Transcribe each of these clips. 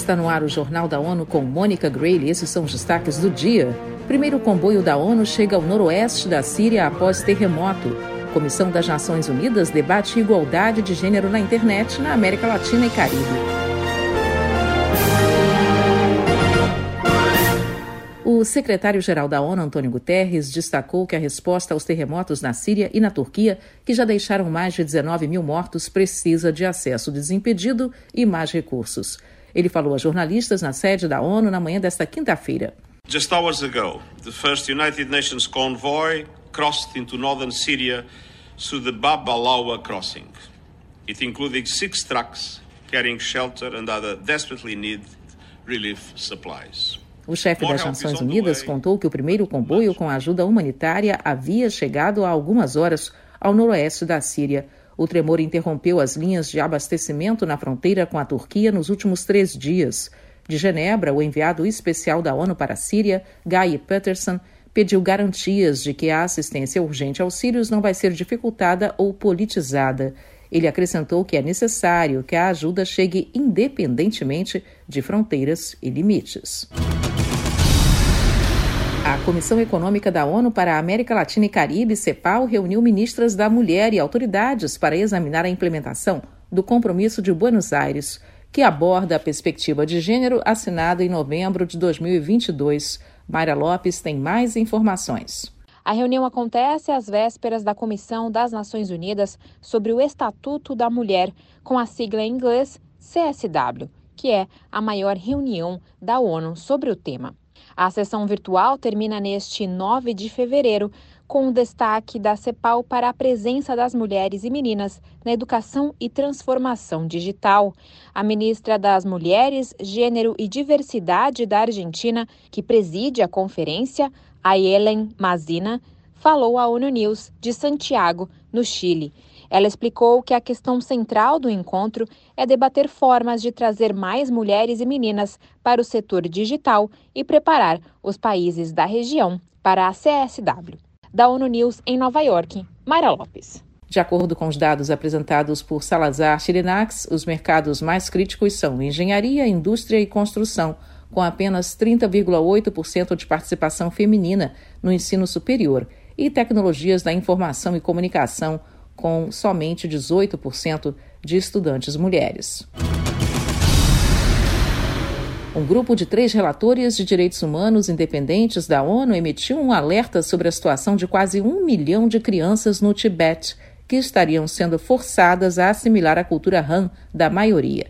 Está no ar o Jornal da ONU com Mônica Grayle. Esses são os destaques do dia. Primeiro comboio da ONU chega ao noroeste da Síria após terremoto. Comissão das Nações Unidas debate igualdade de gênero na internet na América Latina e Caribe. O secretário-geral da ONU, Antônio Guterres, destacou que a resposta aos terremotos na Síria e na Turquia, que já deixaram mais de 19 mil mortos, precisa de acesso desimpedido e mais recursos. Ele falou a jornalistas na sede da ONU na manhã desta quinta-feira. Just hours ago, the first United Nations convoy crossed into northern Syria through the Bab al-Awa crossing. It included six trucks carrying shelter and other desperately needed relief supplies. O chefe das Nações Unidas contou que o primeiro comboio com ajuda humanitária havia chegado há algumas horas ao noroeste da Síria. O tremor interrompeu as linhas de abastecimento na fronteira com a Turquia nos últimos três dias. De Genebra, o enviado especial da ONU para a Síria, Guy Peterson, pediu garantias de que a assistência urgente aos sírios não vai ser dificultada ou politizada. Ele acrescentou que é necessário que a ajuda chegue independentemente de fronteiras e limites. A Comissão Econômica da ONU para a América Latina e Caribe, CEPAL, reuniu ministras da Mulher e autoridades para examinar a implementação do Compromisso de Buenos Aires, que aborda a perspectiva de gênero assinado em novembro de 2022. Mayra Lopes tem mais informações. A reunião acontece às vésperas da Comissão das Nações Unidas sobre o Estatuto da Mulher, com a sigla em inglês CSW, que é a maior reunião da ONU sobre o tema. A sessão virtual termina neste 9 de fevereiro, com o destaque da CEPAL para a presença das mulheres e meninas na educação e transformação digital. A ministra das Mulheres, Gênero e Diversidade da Argentina, que preside a conferência, Ayelen Mazina, falou à ONU News de Santiago, no Chile. Ela explicou que a questão central do encontro é debater formas de trazer mais mulheres e meninas para o setor digital e preparar os países da região para a CSW. Da ONU News em Nova York, Mayra Lopes. De acordo com os dados apresentados por Salazar Chirinax, os mercados mais críticos são engenharia, indústria e construção, com apenas 30,8% de participação feminina no ensino superior, e tecnologias da informação e comunicação, com somente 18% de estudantes mulheres. Um grupo de três relatores de direitos humanos independentes da ONU emitiu um alerta sobre a situação de quase um milhão de crianças no Tibete, que estariam sendo forçadas a assimilar a cultura Han da maioria.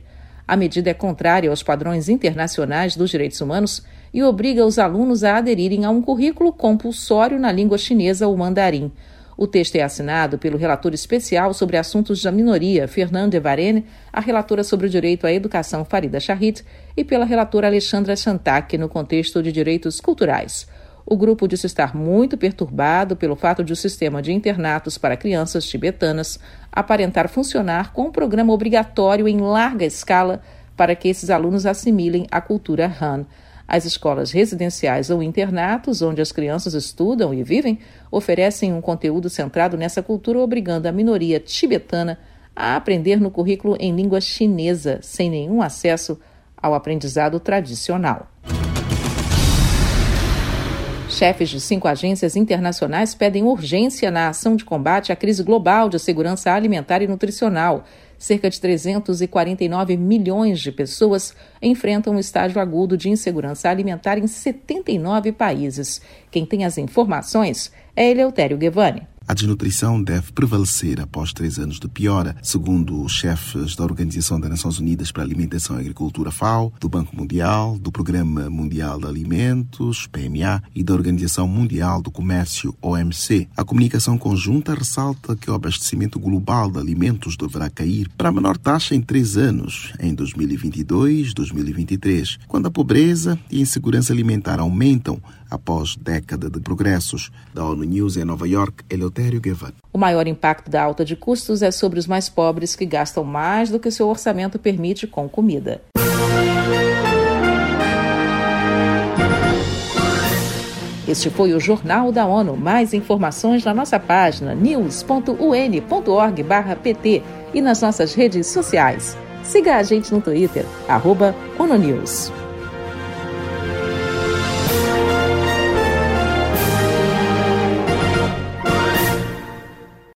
A medida é contrária aos padrões internacionais dos direitos humanos e obriga os alunos a aderirem a um currículo compulsório na língua chinesa ou mandarim. O texto é assinado pelo relator especial sobre assuntos da minoria, Fernando Evarene, a relatora sobre o direito à educação, Farida Shahid, e pela relatora Alexandra Chantak, no contexto de direitos culturais. O grupo disse estar muito perturbado pelo fato de o sistema de internatos para crianças tibetanas aparentar funcionar com um programa obrigatório em larga escala para que esses alunos assimilem a cultura Han. As escolas residenciais ou internatos, onde as crianças estudam e vivem, oferecem um conteúdo centrado nessa cultura, obrigando a minoria tibetana a aprender no currículo em língua chinesa, sem nenhum acesso ao aprendizado tradicional. Chefes de cinco agências internacionais pedem urgência na ação de combate à crise global de segurança alimentar e nutricional cerca de 349 milhões de pessoas enfrentam um estágio agudo de insegurança alimentar em 79 países. Quem tem as informações é Eleutério Guevani. A desnutrição deve prevalecer após três anos de piora, segundo os chefes da Organização das Nações Unidas para a Alimentação e Agricultura FAO, do Banco Mundial, do Programa Mundial de Alimentos, PMA, e da Organização Mundial do Comércio, OMC. A comunicação conjunta ressalta que o abastecimento global de alimentos deverá cair para a menor taxa em três anos, em 2022-2023, quando a pobreza e a insegurança alimentar aumentam após década de progressos. Da ONU News em Nova York, Eleutério Guevara. O maior impacto da alta de custos é sobre os mais pobres que gastam mais do que seu orçamento permite com comida. Este foi o Jornal da ONU. Mais informações na nossa página news.un.org/pt e nas nossas redes sociais. Siga a gente no Twitter, arroba ONUNews.